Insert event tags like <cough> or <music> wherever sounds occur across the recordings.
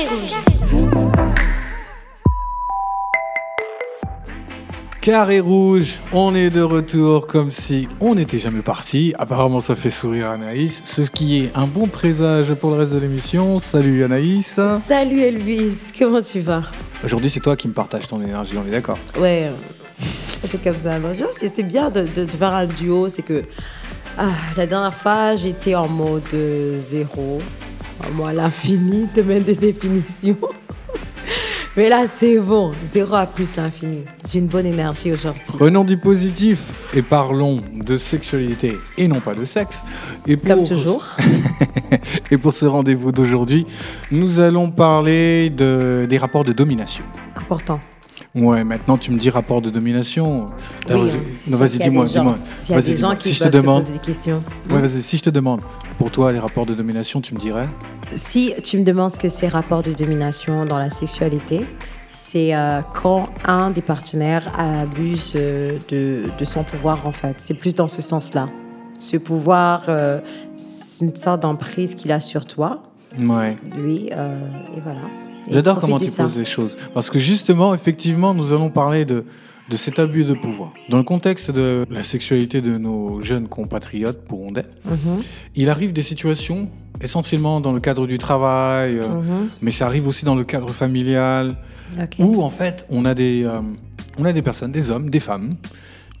Carré rouge. Carré rouge, on est de retour comme si on n'était jamais parti. Apparemment, ça fait sourire Anaïs, ce qui est un bon présage pour le reste de l'émission. Salut Anaïs. Salut Elvis, comment tu vas? Aujourd'hui, c'est toi qui me partages ton énergie, on est d'accord? Ouais, euh, c'est comme ça. C'est bien de, de- de faire un duo, c'est que ah, la dernière fois, j'étais en mode euh, zéro, moi l'infini, <laughs> de mettre des définitions. <laughs> Mais là, c'est bon, zéro à plus l'infini. J'ai une bonne énergie aujourd'hui. Prenons du positif et parlons de sexualité et non pas de sexe. Et pour, Comme toujours. <laughs> et pour ce rendez-vous d'aujourd'hui, nous allons parler de, des rapports de domination. Important. Ouais, maintenant tu me dis rapport de domination. Oui, hein, vas-y, dis-moi, dis-moi. S'il y a Vas-y, des dis-moi. gens qui Si je te peuvent se demande, poser des questions. ouais, vas-y, si je te demande, pour toi, les rapports de domination, tu me dirais? Si tu me demandes ce que c'est rapport de domination dans la sexualité, c'est euh, quand un des partenaires abuse euh, de, de son pouvoir, en fait. C'est plus dans ce sens-là. Ce pouvoir, euh, c'est une sorte d'emprise qu'il a sur toi, Ouais. lui, et voilà. J'adore comment tu poses les choses. Parce que justement, effectivement, nous allons parler de, de cet abus de pouvoir. Dans le contexte de la sexualité de nos jeunes compatriotes burundais, Mhm, il arrive des situations, essentiellement dans le cadre du travail, euh, mhm. mais ça arrive aussi dans le cadre familial, où en fait, on a des, euh, on a des personnes, des hommes, des femmes,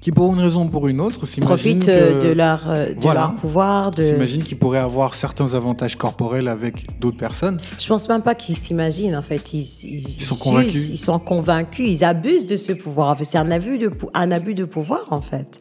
qui pour une raison ou pour une autre s'imaginent Profitent euh, que- de leur, euh, de Voilà. leur pouvoir. De... s'imaginent qu'ils pourraient avoir certains avantages corporels avec d'autres personnes. Je pense même pas qu'ils s'imaginent, en fait. Ils, ils, sont convaincus. Ils sont convaincus. Ils abusent de ce pouvoir. En fait, c'est un abus de, pou- un abus de pouvoir, en fait.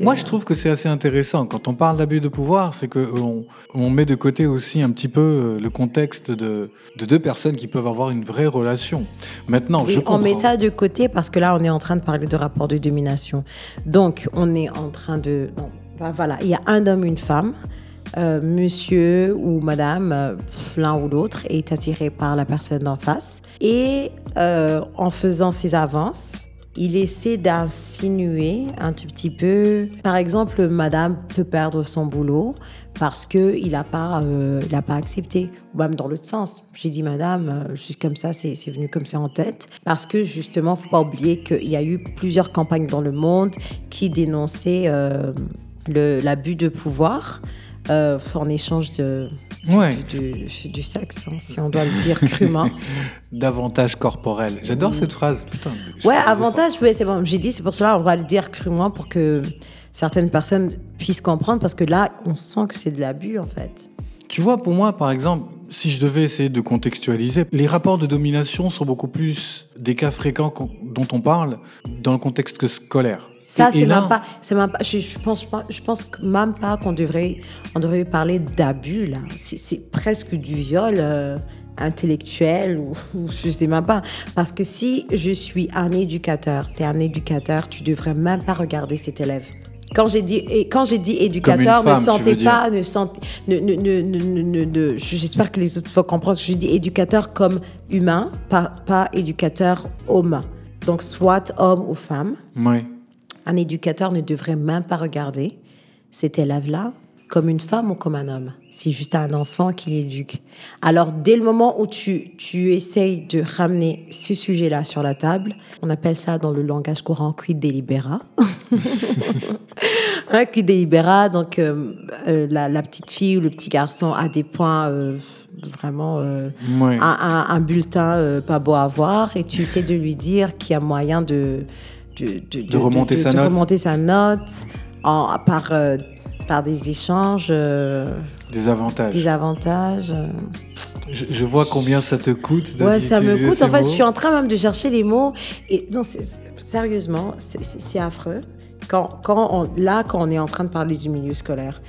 Moi, je trouve que c'est assez intéressant. Quand on parle d'abus de pouvoir, c'est qu'on on met de côté aussi un petit peu euh, le contexte de, de deux personnes qui peuvent avoir une vraie relation. Maintenant, Oui, je on comprends. met ça de côté parce que là, on est en train de parler de rapport de domination. Donc, on est en train de. non, ben voilà, il y a un homme, une femme. Euh, monsieur ou madame, euh, l'un ou l'autre, est attiré par la personne d'en face. Et euh, en faisant ses avances, il essaie d'insinuer un tout petit peu. Par exemple, madame peut perdre son boulot parce qu'il n'a pas, euh, il pas accepté. Ou même dans l'autre sens. J'ai dit madame, euh, juste comme ça, c'est venu comme ça en tête. Parce que justement, faut pas oublier qu'il y a eu plusieurs campagnes dans le monde qui dénonçaient euh, l'abus de pouvoir en échange de, Ouais, du, du- sexe, hein, si on doit le dire crûment. <laughs> davantage corporel. J'adore cette phrase. Putain. Ouais, avantage, oui, c'est bon. J'ai dit, c'est pour cela, on va le dire crûment pour que certaines personnes puissent comprendre, parce que là, on sent que c'est de l'abus, en fait. Tu vois, pour moi, par exemple, si je devais essayer de contextualiser, les rapports de domination sont beaucoup plus des cas fréquents dont on parle dans le contexte scolaire. Ça, c'est même pas, c'est même pas, je, je pense pas, je pense même pas qu'on devrait, on devrait parler d'abus, là. C'est, presque du viol euh, intellectuel ou, <laughs> ou je sais même pas. Parce que si je suis un éducateur, tu es un éducateur, tu devrais même pas regarder cet élève. Quand j'ai dit, et quand j'ai dit éducateur, femme, ne sentez pas, ne sentez, ne, ne, ne, ne, j'espère que les autres vont comprendre. Je dis éducateur comme humain, pas, pas éducateur homme. Donc, soit homme ou femme Ouais. Un éducateur ne devrait même pas regarder cet élève-là comme une femme ou comme un homme. C'est juste un enfant qu'il éduque. Alors, dès le moment où tu, tu essayes de ramener ce sujet-là sur la table, on appelle ça dans le langage courant quid delibera. <laughs> un quid delibera, donc euh, euh, la, la petite fille ou le petit garçon a des points euh, vraiment... Ouais. un, un- un bulletin pas beau à voir et tu essaies de lui dire qu'il y a moyen de de, de, remonter sa note. remonter sa note en, par, euh, par des échanges, euh, Des avantages. des avantages. euh. Je, je vois combien ça te coûte de Ouais, ça me coûte. En fait, je suis en train même de chercher les mots. Et non, sérieusement, c'est- affreux. Quand, quand on, là, quand on est en train de parler du milieu scolaire,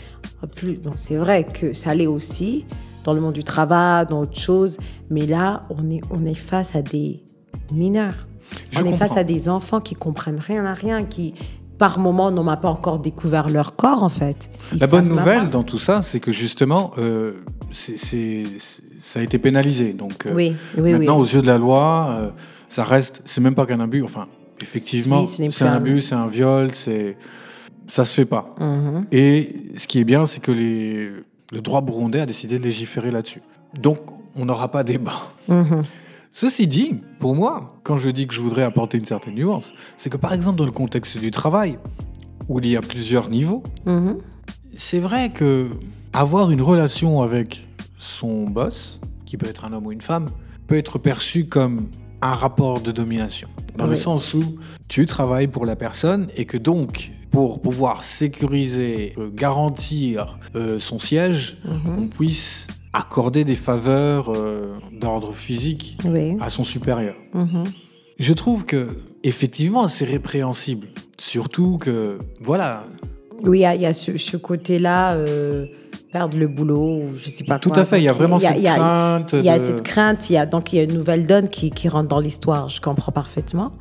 plus, c'est vrai que ça l'est aussi dans le monde du travail, dans autre chose. Mais là, on est, on est face à des mineurs. Je on est face à des enfants qui comprennent rien à rien, qui par moment n'ont pas encore découvert leur corps en fait. Ils La bonne nouvelle pas. dans tout ça, c'est que justement, euh, ça a été pénalisé. Donc euh, Oui, oui, maintenant, oui. aux yeux de la loi, euh, ça reste. C'est même pas qu'un abus. Enfin, effectivement, c'est un abus, c'est un viol, c'est ça se fait pas. Mhm. Et ce qui est bien, c'est que les, le droit burundais a décidé de légiférer là-dessus. Donc, on n'aura pas débat. Ceci dit, pour moi, quand je dis que je voudrais apporter une certaine nuance, c'est que par exemple dans le contexte du travail, où il y a plusieurs niveaux, c'est vrai que avoir une relation avec son boss, qui peut être un homme ou une femme, peut être perçu comme un rapport de domination. Dans le sens où tu travailles pour la personne et que donc, pour pouvoir sécuriser, euh, garantir euh, son siège, on puisse accorder des faveurs euh, d'ordre physique Oui. à son supérieur. Je trouve que effectivement c'est répréhensible, surtout que voilà, Oui, il y a, il y a ce, ce côté-là, euh, perdre le boulot, ou je sais pas Tout quoi. à fait, il y a vraiment cette il y a- crainte Il y a cette crainte, il y a, donc il y a une nouvelle donne qui, qui rentre dans l'histoire, je comprends parfaitement.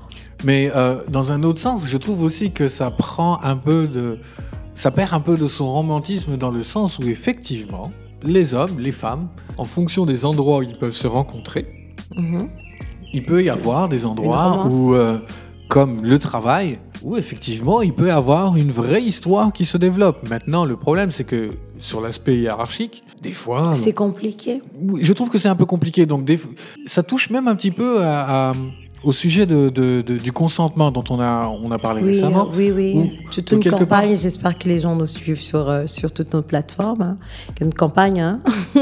Mais euh, dans un autre sens, je trouve aussi que ça prend un peu de. Ça perd un peu de son romantisme dans le sens où, effectivement, les hommes, les femmes, en fonction des endroits où ils peuvent se rencontrer, il peut y avoir des endroits où, euh, comme le travail, où effectivement, il peut y avoir une vraie histoire qui se développe. Maintenant, le problème, c'est que sur l'aspect hiérarchique, des fois. C'est compliqué. Je trouve que c'est un peu compliqué. Donc, des- ça touche même un petit peu à- à- au sujet de, de- de- du consentement dont on a, on a parlé Oui, récemment. oui, oui. Où une campagne, j'espère que les gens nous suivent sur, euh, sur toutes nos plateformes. Hein. Une campagne, hein. <laughs>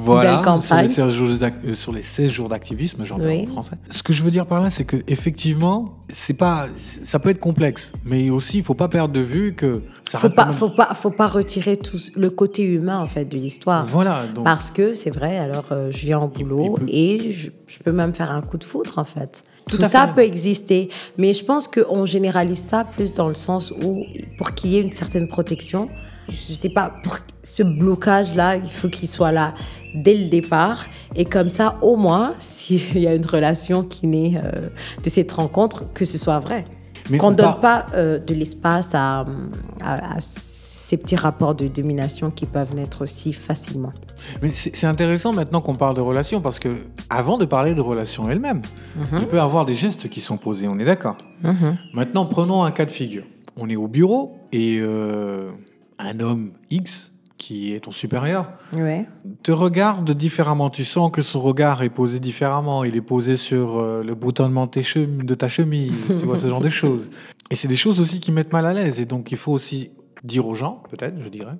Voilà, belle campagne. sur les 16 jours d'ac- euh, sur les 16 jours d'activisme, j'en parle Oui. en français. Ce que je veux dire par là, c'est que effectivement, c'est pas, ça peut être complexe, mais aussi, il faut pas perdre de vue que ça Faut pas, même- faut pas, faut pas retirer tout le côté humain en fait de l'histoire. Voilà, donc Parce que c'est vrai, alors euh, je viens au boulot il peut- et je, je peux même faire un coup de foudre en fait. Tout ça fait. peut exister, mais je pense qu'on généralise ça plus dans le sens où, pour qu'il y ait une certaine protection, je sais pas, pour ce blocage-là, il faut qu'il soit là dès le départ. Et comme ça, au moins, <laughs> s'il y a une relation qui naît euh, de cette rencontre, que ce soit vrai. Qu'on on ne donne pas euh, de l'espace à, à- à ces petits rapports de domination qui peuvent naître aussi facilement. Mais c'est intéressant maintenant qu'on parle de relations parce que avant de parler de relations elles-mêmes, il peut y avoir des gestes qui sont posés, on est d'accord. Maintenant, prenons un cas de figure. On est au bureau et euh, un homme X, qui est ton supérieur, Ouais. te regarde différemment. Tu sens que son regard est posé différemment. Il est posé sur euh, le boutonnement de, chem- de ta chemise, tu vois, ce genre de choses. Et c'est des choses aussi qui mettent mal à l'aise. Et donc, il faut aussi dire aux gens, peut-être, je dirais,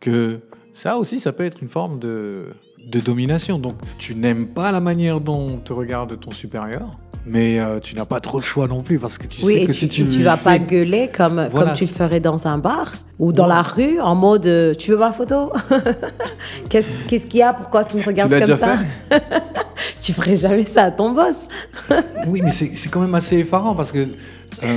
que ça aussi, ça peut être une forme de, de domination. Donc, tu n'aimes pas la manière dont te regarde ton supérieur, mais euh, tu n'as pas trop le choix non plus parce que tu Oui, sais que tu, si tu vas pas gueuler comme, Voilà. comme tu le ferais dans un bar ou dans Ouais. la rue en mode euh, Tu veux ma photo <laughs> Qu'est-ce qu'il y a? Pourquoi tu me regardes comme ça <laughs> Tu ferais jamais ça à ton boss. <laughs> Oui, mais c'est quand même assez effarant parce que. euh,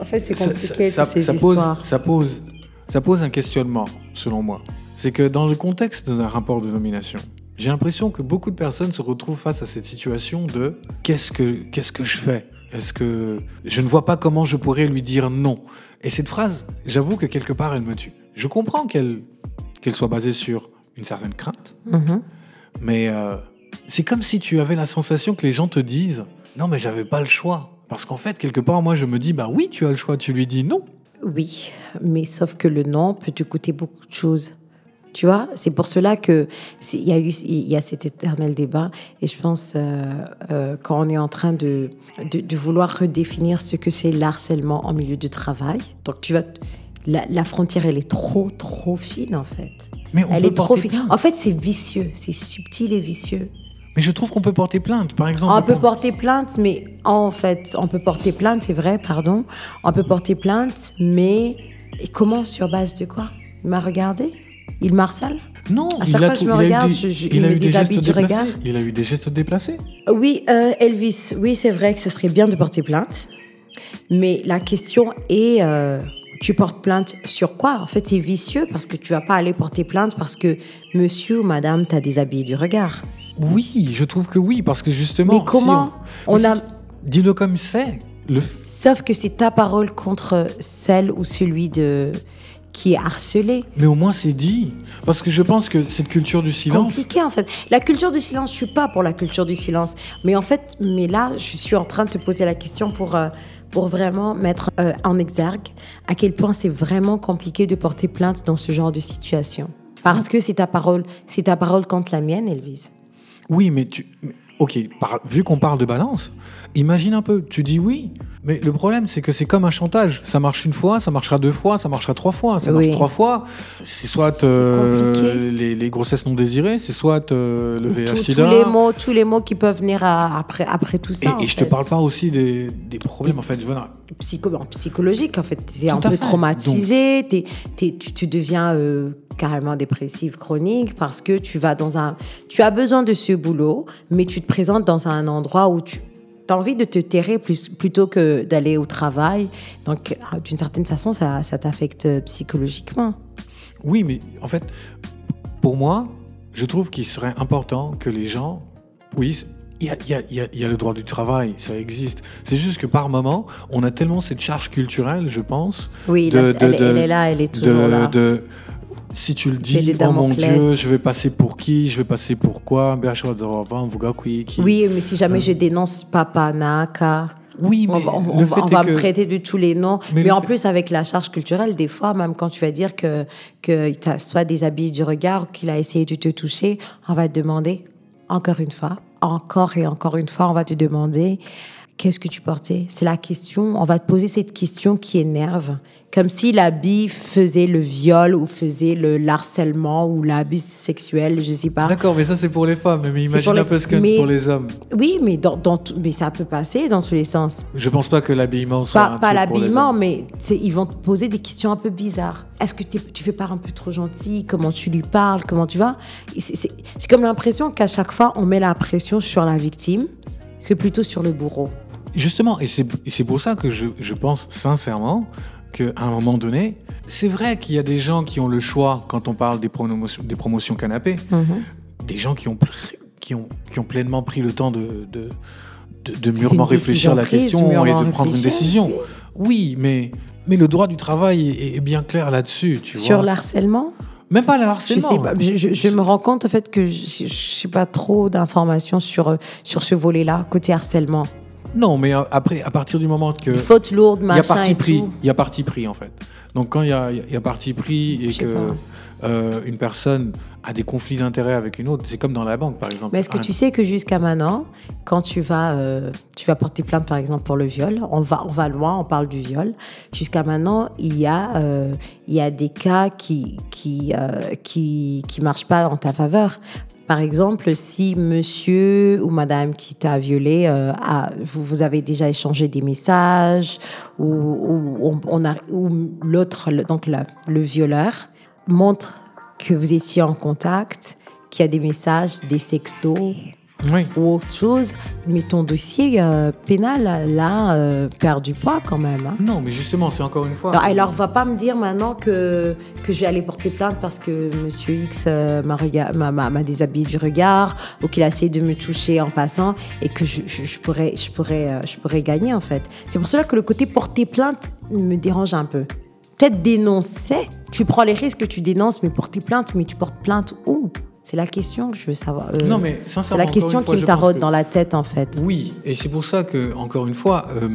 En fait, c'est ça, compliqué ça- ces ça pose, ça, pose, ça pose un questionnement, selon moi. C'est que dans le contexte d'un rapport de nomination, j'ai l'impression que beaucoup de personnes se retrouvent face à cette situation de qu'est-ce que, qu'est-ce que je fais? Est-ce que je ne vois pas comment je pourrais lui dire non? Et cette phrase, j'avoue que quelque part, elle me tue. Je comprends qu'elle qu'elle soit basée sur une certaine crainte, Mhm. mais euh, c'est comme si tu avais la sensation que les gens te disent non, mais j'avais pas le choix. Parce qu'en fait, quelque part, moi, je me dis bah oui, tu as le choix. Tu lui dis non. Oui, mais sauf que le non peut te coûter beaucoup de choses. Tu vois, c'est pour cela que il y a eu il y a cet éternel débat et je pense euh, euh, quand on est en train de, de, de vouloir redéfinir ce que c'est l'harcèlement en milieu de travail. Donc tu vas la, la frontière elle est trop trop fine en fait. Mais on elle peut est trop fine. plainte. En fait, c'est vicieux, c'est subtil et vicieux. Mais je trouve qu'on peut porter plainte. Par exemple, On peut porter plainte, mais en fait, on peut porter plainte, c'est vrai, pardon. On peut porter plainte, mais et comment Sur base de quoi? Il m'a regardé? Il m'harcèle non, à il chaque a fois que tout- je me il a eu regarde, des- je- je- il il a eu des du regard. Il a eu des gestes déplacés. Oui, euh, Elvis, oui, c'est vrai que ce serait bien de porter plainte. Mais la question est, euh, tu portes plainte sur quoi? En fait, c'est vicieux parce que tu vas pas aller porter plainte parce que monsieur ou madame t'a déshabillé du regard. Oui, je trouve que oui, parce que justement. Mais comment si On a- Dis-le comme c'est. Le... Sauf que c'est ta parole contre celle ou celui de qui est harcelé. Mais au moins c'est dit. Parce que je pense que cette culture du silence. compliqué en fait. La culture du silence, je suis pas pour la culture du silence, mais en fait, mais là, je suis en train de te poser la question pour euh, pour vraiment mettre euh, en exergue à quel point c'est vraiment compliqué de porter plainte dans ce genre de situation. Parce que c'est ta parole, c'est ta parole contre la mienne, Elvis. Oui, mais tu. Ok, par- vu qu'on parle de balance, imagine un peu. Tu dis oui, mais le problème, c'est que c'est comme un chantage. Ça marche une fois, ça marchera deux fois, ça marchera trois fois. Ça marche Oui. trois fois. C'est soit euh, les, les grossesses non désirées, c'est soit euh, le Tous- tous, VIH-Sida. les mots, tous les mots qui peuvent venir à- après, après tout ça. Et, en et je te parle pas aussi des, des problèmes, en fait. Voilà. Psycho, psychologique, en fait. Tu es Tout un peu fait. traumatisé, t'es- t'es- tu, tu deviens euh, carrément dépressif chronique parce que tu vas dans un. Tu as besoin de ce boulot, mais tu te présentes dans un endroit où tu as envie de te terrer plus, plutôt que d'aller au travail. Donc, euh, d'une certaine façon, ça, ça t'affecte psychologiquement. Oui, mais en fait, pour moi, je trouve qu'il serait important que les gens. Oui, il y a, il y a- il y a- il y a le droit du travail, ça existe. C'est juste que par moment, on a tellement cette charge culturelle, je pense. Oui, de- là, de- elle, de- elle est là, elle est toujours là. Si tu le dis, oh mon. Dieu, je vais passer pour qui? Je vais passer pour quoi? Oui, mais si jamais je dénonce Papa Naka. Oui, On mais va, on- le on va- fait on va que- me traiter de tous les noms. Mais Mais, le en fait- plus, avec la charge culturelle, des fois, même quand tu vas dire que, que tu as soit des habits du regard qu'il a essayé de te toucher, on va te demander, encore une fois, encore et encore une fois, on va te demander qu'est-ce que tu portais? C'est la question, on va te poser cette question qui énerve. Comme si l'habit faisait le viol ou faisait le harcèlement ou l'habit sexuel, je sais pas. D'accord, mais ça c'est pour les femmes. Mais imagine les- un peu ce que mais- pour les hommes. Oui, mais, dans, dans tout- mais ça peut passer dans tous les sens. Je pense pas que l'habillement soit. Pas, pas l'habillement, mais ils vont te poser des questions un peu bizarres. Est-ce que tu fais pas un peu trop gentil? Comment tu lui parles? Comment tu vas? J'ai comme l'impression qu'à chaque fois, on met la pression sur la victime que plutôt sur le bourreau. Justement, et c'est pour ça que je, je pense sincèrement qu'à un moment donné, c'est vrai qu'il y a des gens qui ont le choix quand on parle des, promotions, des promotions canapé, des gens qui ont, qui, ont, qui ont pleinement pris le temps de, de, de, mûrement réfléchir à la question et de prendre une décision. Oui, mais, mais le droit du travail est, est bien clair là-dessus. Sur l'harcèlement? Même pas le je, harcèlement. sais pas, je, je- je me rends compte en fait que je n'ai pas trop d'informations sur, sur ce volet-là, côté harcèlement. Non, mais euh, après, à partir du moment que. Faute lourde, Il y a parti pris. Il y a parti pris en fait. Donc quand il y a, il y a parti pris et que euh, une personne a des conflits d'intérêts avec une autre, c'est comme dans la banque par exemple. Mais est-ce que Un- tu sais que jusqu'à maintenant, quand tu vas, euh, tu vas porter plainte par exemple pour le viol, on va, on va loin, on parle du viol. Jusqu'à maintenant, il y a, euh, il y a des cas qui, qui, qui, qui marchent pas en ta faveur. Par exemple, si monsieur ou madame qui t'a violé, euh, vous, vous avez déjà échangé des messages, ou, ou on, a, ou l'autre, donc le, le violeur, montre que vous étiez en contact, qu'il y a des messages, des sextos Oui. ou autre chose, mais ton dossier euh, pénal, là, euh, perd du poids quand même. hein. Non, mais justement, c'est encore une fois. Alors, alors, va pas me dire maintenant que, que je vais aller porter plainte parce que Monsieur X euh, m'a déshabillé du regard ou qu'il a essayé de me toucher en passant et que je, je- je pourrais, je, pourrais, euh, je pourrais gagner en fait. C'est pour cela que le côté porter plainte me dérange un peu. Peut-être dénoncer, tu prends les risques que tu dénonces, mais porter plainte, mais tu portes plainte où? C'est la question que je veux savoir. Euh, Non, mais c'est la question fois, qui me taraude que- dans la tête en fait. Oui, et c'est pour ça que, encore une fois, euh,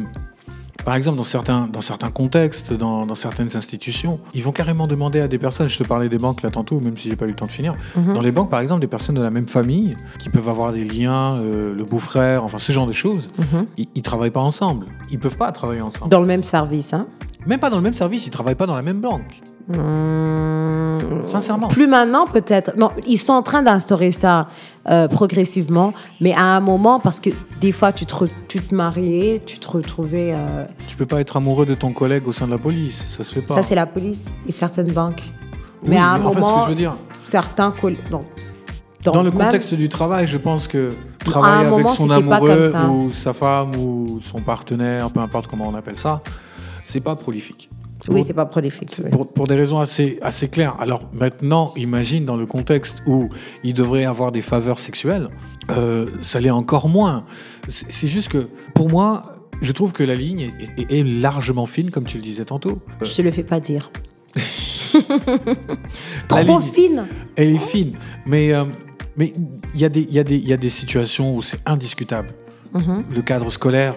par exemple, dans certains, dans certains contextes, dans, dans certaines institutions, ils vont carrément demander à des personnes, je te parlais des banques là tantôt, même si j'ai pas eu le temps de finir, Mhm. dans les banques, par exemple, des personnes de la même famille, qui peuvent avoir des liens, euh, le beau-frère, enfin ce genre de choses, Mhm. ils, ils travaillent pas ensemble. Ils peuvent pas travailler ensemble. Dans le même service, hein Même pas dans le même service, ils travaillent pas dans la même banque. Hum, Sincèrement. Plus maintenant, peut-être. Non, ils sont en train d'instaurer ça euh, progressivement, mais à un moment, parce que des fois, tu te, tu te mariais, tu te retrouvais. euh, Tu peux pas être amoureux de ton collègue au sein de la police, ça se fait pas. Ça, c'est la police et certaines banques. Oui, mais à un mais en fait, ce que moment, je veux dire- certains. coll- non. Dans le même- contexte du travail, je pense que travailler avec moment, son amoureux ou sa femme ou son partenaire, peu importe comment on appelle ça, c'est pas prolifique. Oui, c'est pas prolifique. pour, pour des raisons assez, assez claires. Alors maintenant, imagine dans le contexte où il devrait avoir des faveurs sexuelles, euh, ça l'est encore moins. C'est juste que, pour moi, je trouve que la ligne est, est- est largement fine, comme tu le disais tantôt. Euh, Je te le fais pas dire. <laughs> Trop ligne- fine. Elle est fine, mais euh, mais il y, a des- il y, a des- il y a des situations où c'est indiscutable. Mhm. Le cadre scolaire,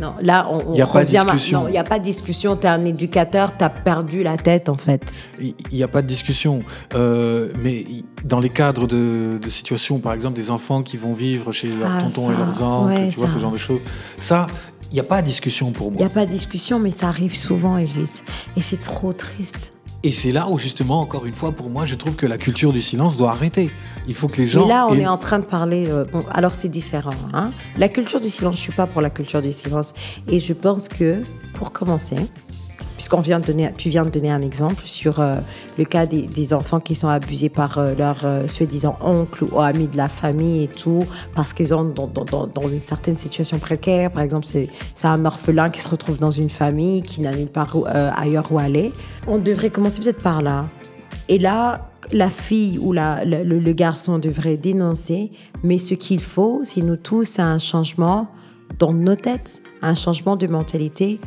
Non, là, on, Y a pas de revient discussion. Il n'y a pas de discussion. Tu es un éducateur, tu as perdu la tête, en fait. Il n'y a pas de discussion. Euh, mais dans les cadres de, de situations, par exemple, des enfants qui vont vivre chez leurs Ah, tontons ça, et leurs oncles, ouais, tu vois, ça. ce genre de choses. Ça, il n'y a pas de discussion pour Il n'y moi. a pas de discussion, mais ça arrive souvent, Elvis. Et c'est trop triste. Et c'est là où, justement, encore une fois, pour moi, je trouve que la culture du silence doit arrêter. Il faut que les gens. Mais là, on aient- est en train de parler. euh, bon, alors c'est différent. Hein? La culture du silence, je suis pas pour la culture du silence. Et je pense que, pour commencer, puisqu'on vient de donner, tu viens de donner un exemple sur euh, le cas des, enfants qui sont abusés par euh, leurs euh, soi-disant oncles ou amis de la famille et tout, parce qu'ils sont dans, une certaine situation précaire. Par exemple, c'est un orphelin qui se retrouve dans une famille qui n'a nulle part euh, ailleurs où aller. On devrait commencer peut-être par là. Et là, la fille ou le garçon devrait dénoncer, mais ce qu'il faut, c'est nous tous, c'est un changement dans nos têtes, un changement de mentalité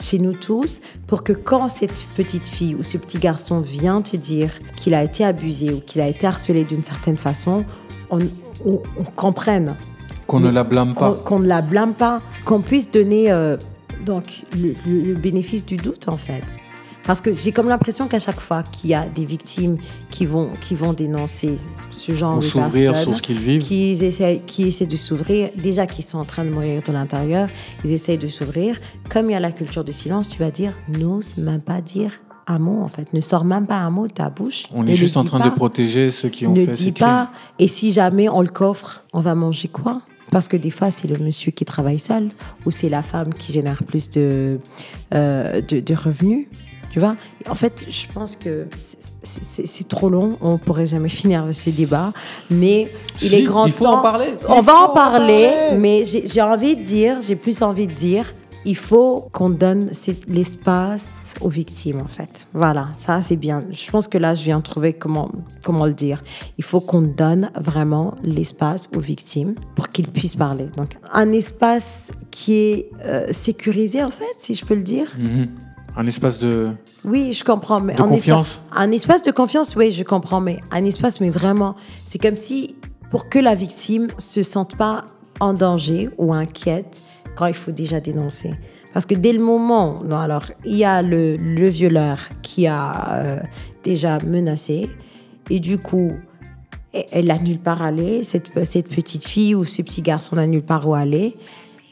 chez nous tous, pour que quand cette petite fille ou ce petit garçon vient te dire qu'il a été abusé ou qu'il a été harcelé d'une certaine façon, on, on- on comprenne Qu'on ne la blâme pas. qu'on ne la blâme pas, qu'on puisse donner euh, donc le, le- le bénéfice du doute en fait. Parce que j'ai comme l'impression qu'à chaque fois qu'il y a des victimes qui vont, qui vont dénoncer ce genre Ou de s'ouvrir sur ce qu'ils vivent. qui essaient, qui essaient de s'ouvrir, déjà qu'ils sont en train de mourir de l'intérieur, ils essayent de s'ouvrir. Comme il y a la culture du silence, tu vas dire, n'ose même pas dire un mot en fait, ne sors même pas un mot de ta bouche. On est juste en train pas. de protéger ceux qui ont Ne fait dis ces crimes. pas. Et si jamais on le coffre, on va manger quoi? Parce que des fois, c'est le monsieur qui travaille seul ou c'est la femme qui génère plus de, euh, de, de revenus. Tu vois En fait, je pense que c'est- trop long. On pourrait jamais finir ce débat. Mais il est grand il faut temps. en parler. On Il va en en parler, mais j'ai envie de dire, j'ai plus envie de dire, il faut qu'on donne l'espace aux victimes, en fait. Voilà, ça c'est bien. Je pense que là, je viens de trouver comment, comment le dire. Il faut qu'on donne vraiment l'espace aux victimes pour qu'ils puissent parler. Donc, un espace qui est euh, sécurisé, en fait, si je peux le dire. Mhm. Un espace de. Oui, je comprends. Mais De un confiance. espace- un espace de confiance, oui, je comprends. Mais un espace, mais vraiment, c'est comme si, pour que la victime se sente pas en danger ou inquiète quand il faut déjà dénoncer. Parce que dès le moment, non, alors, il y a le, le violeur qui a euh, déjà menacé. Et du coup, elle n'a nulle part à aller. Cette, cette petite fille ou ce petit garçon n'a nulle part où aller.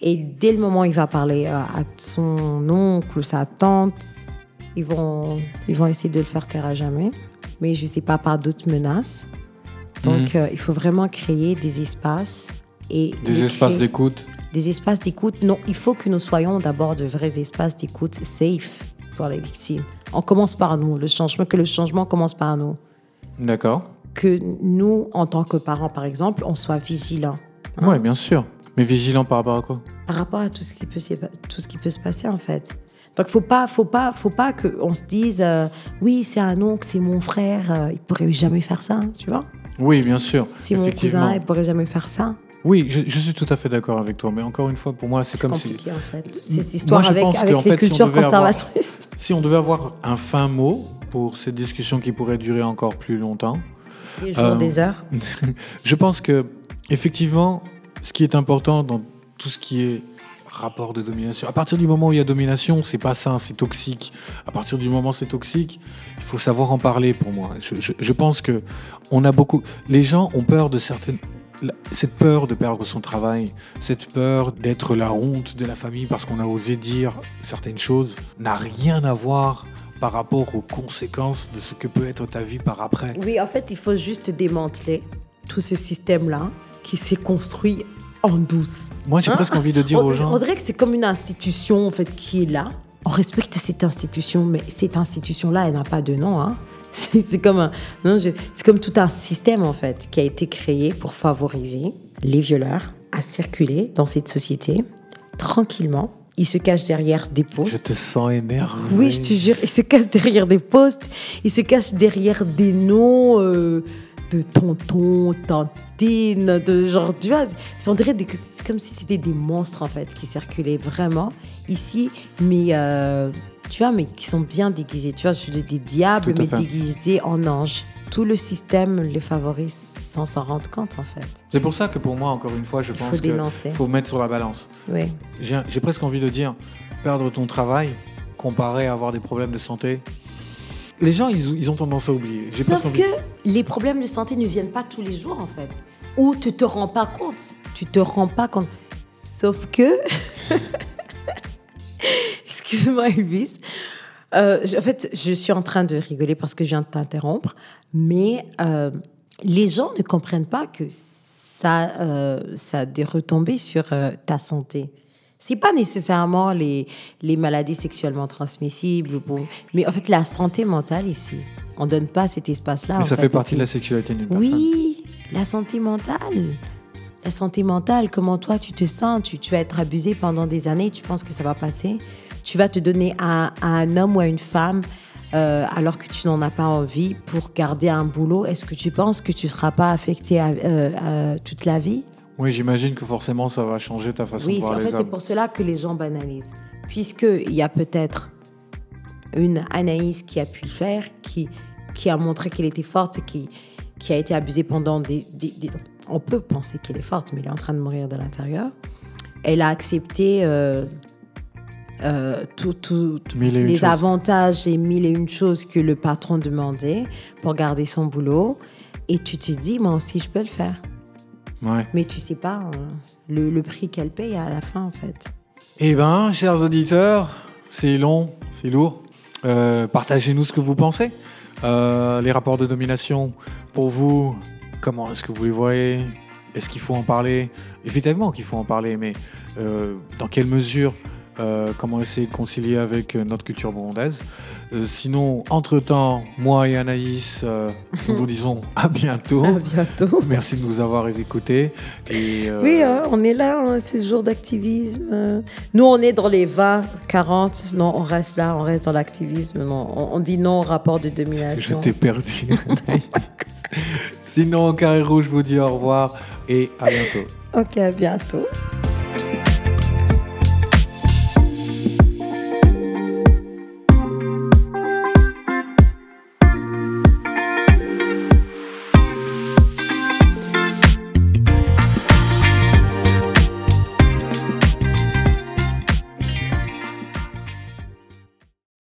Et dès le moment où il va parler euh, à son oncle ou sa tante, ils vont, ils vont essayer de le faire taire à jamais. Mais je ne sais pas par d'autres menaces. Donc, euh, il faut vraiment créer des espaces. Et Des espaces d'écoute. des espaces d'écoute. Non, il faut que nous soyons d'abord de vrais espaces d'écoute safe pour les victimes. On commence par nous, le changement, que le changement commence par nous. D'accord. Que nous, en tant que parents, par exemple, on soit vigilants Oui, bien sûr. Mais vigilant par rapport à quoi? Par rapport à tout ce qui peut, tout ce qui peut se passer, en fait. Donc, faut pas, faut pas, faut pas qu'on se dise, euh, oui, c'est un oncle, c'est mon frère, euh, il pourrait jamais faire ça, tu vois? Oui, bien sûr. C'est mon cousin, il pourrait jamais faire ça. Oui, je, je suis tout à fait d'accord avec toi. Mais encore une fois, pour moi, c'est C'est comme si. compliqué, en fait. Moi, Cette histoire avec, avec les fait, si on cultures devait avoir- conservatrices. <laughs> Si on devait avoir un fin mot pour cette discussion qui pourrait durer encore plus longtemps, Des jours, Euh, des heures. <laughs> je pense que effectivement, ce qui est important dans tout ce qui est rapport de domination, à partir du moment où il y a domination, c'est pas sain, c'est toxique. À partir du moment où c'est toxique, il faut savoir en parler. Pour moi, je, je- pense que on a beaucoup. Les gens ont peur de certaines. Cette peur de perdre son travail, cette peur d'être la honte de la famille parce qu'on a osé dire certaines choses, n'a rien à voir par rapport aux conséquences de ce que peut être ta vie par après. Oui, en fait, il faut juste démanteler tout ce système-là qui s'est construit en douce. Moi, j'ai Hein presque envie de dire on, aux gens. on dirait que c'est comme une institution en fait qui est là. On respecte cette institution, mais cette institution-là, elle n'a pas de nom. Hein. <laughs> C'est comme un, non, je- c'est comme tout un système en fait qui a été créé pour favoriser les violeurs à circuler dans cette société tranquillement. Ils se cachent derrière des Je postes. te sens énervé. Oui, je te jure, ils se cachent derrière des postes, ils se cachent derrière des noms euh, de tonton, tantine, de genre, tu vois, c'est- on dirait des- comme si c'était des monstres en fait qui circulaient vraiment ici, mais euh, tu vois, mais qui sont bien déguisés, tu vois, je dis des diables, mais fait. déguisés en anges. tout le système les favorise sans s'en rendre compte, en fait. C'est pour ça que pour moi, encore une fois, je faut pense qu'il faut mettre sur la balance. Oui. J'ai presque envie de dire, perdre ton travail comparé à avoir des problèmes de santé. Les gens, ils, ils ont tendance à oublier. Sauf que les problèmes de santé ne viennent pas tous les jours, en fait. Ou tu te rends pas compte. Tu te rends pas compte. Sauf que. <laughs> Excuse-moi, Elvis. Euh, en fait, je suis en train de rigoler parce que je viens de t'interrompre. Mais euh, les gens ne comprennent pas que ça, euh, ça a des retombées sur ta santé. C'est pas nécessairement les, les maladies sexuellement transmissibles, bon, mais en fait la santé mentale ici. On donne pas cet espace-là. Mais ça fait partie ici. de la sexualité d'une personne. Oui, la santé mentale. La santé mentale, comment toi tu te sens tu, tu vas être abusé pendant des années, tu penses que ça va passer Tu vas te donner à, à un homme ou à une femme euh, alors que tu n'en as pas envie pour garder un boulot. Est-ce que tu penses que tu ne seras pas affecté à- euh, à toute la vie? Oui, j'imagine que forcément, ça va changer ta façon Oui, de voir en les fait, c'est pour cela que les gens banalisent. Puisqu'il y a peut-être une Anaïs qui a pu le faire, qui, qui a montré qu'elle était forte, qui, qui a été abusée pendant des, des- des- On peut penser qu'elle est forte, mais elle est en train de mourir de l'intérieur. Elle a accepté euh, euh, tout- tout- une les choses. avantages et mille et une choses que le patron demandait pour garder son boulot. Et tu te dis, moi aussi, je peux le faire. Ouais. Mais tu sais pas euh, le, le prix qu'elle paye à la fin, en fait. Eh ben, chers auditeurs, c'est long, c'est lourd. Euh, Partagez-nous ce que vous pensez. Euh, les rapports de domination, pour vous, comment est-ce que vous les voyez? Est-ce qu'il faut en parler? Évidemment qu'il faut en parler, mais euh, dans quelle mesure Euh, Comment essayer de concilier avec euh, notre culture burundaise Euh, Sinon, entre-temps, moi et Anaïs, euh, nous vous <laughs> disons à bientôt. À bientôt. Merci de nous avoir écoutés. Et, Oui, hein, on est là, hein, c'est ce jour d'activisme. Nous, on est dans les 20, 40. Non, on reste là, on reste dans l'activisme. Non, on, on dit non au rapport de Je domination. t'ai perdu. <laughs> Sinon, Carré Rouge vous dit au revoir et à bientôt. Ok, à bientôt.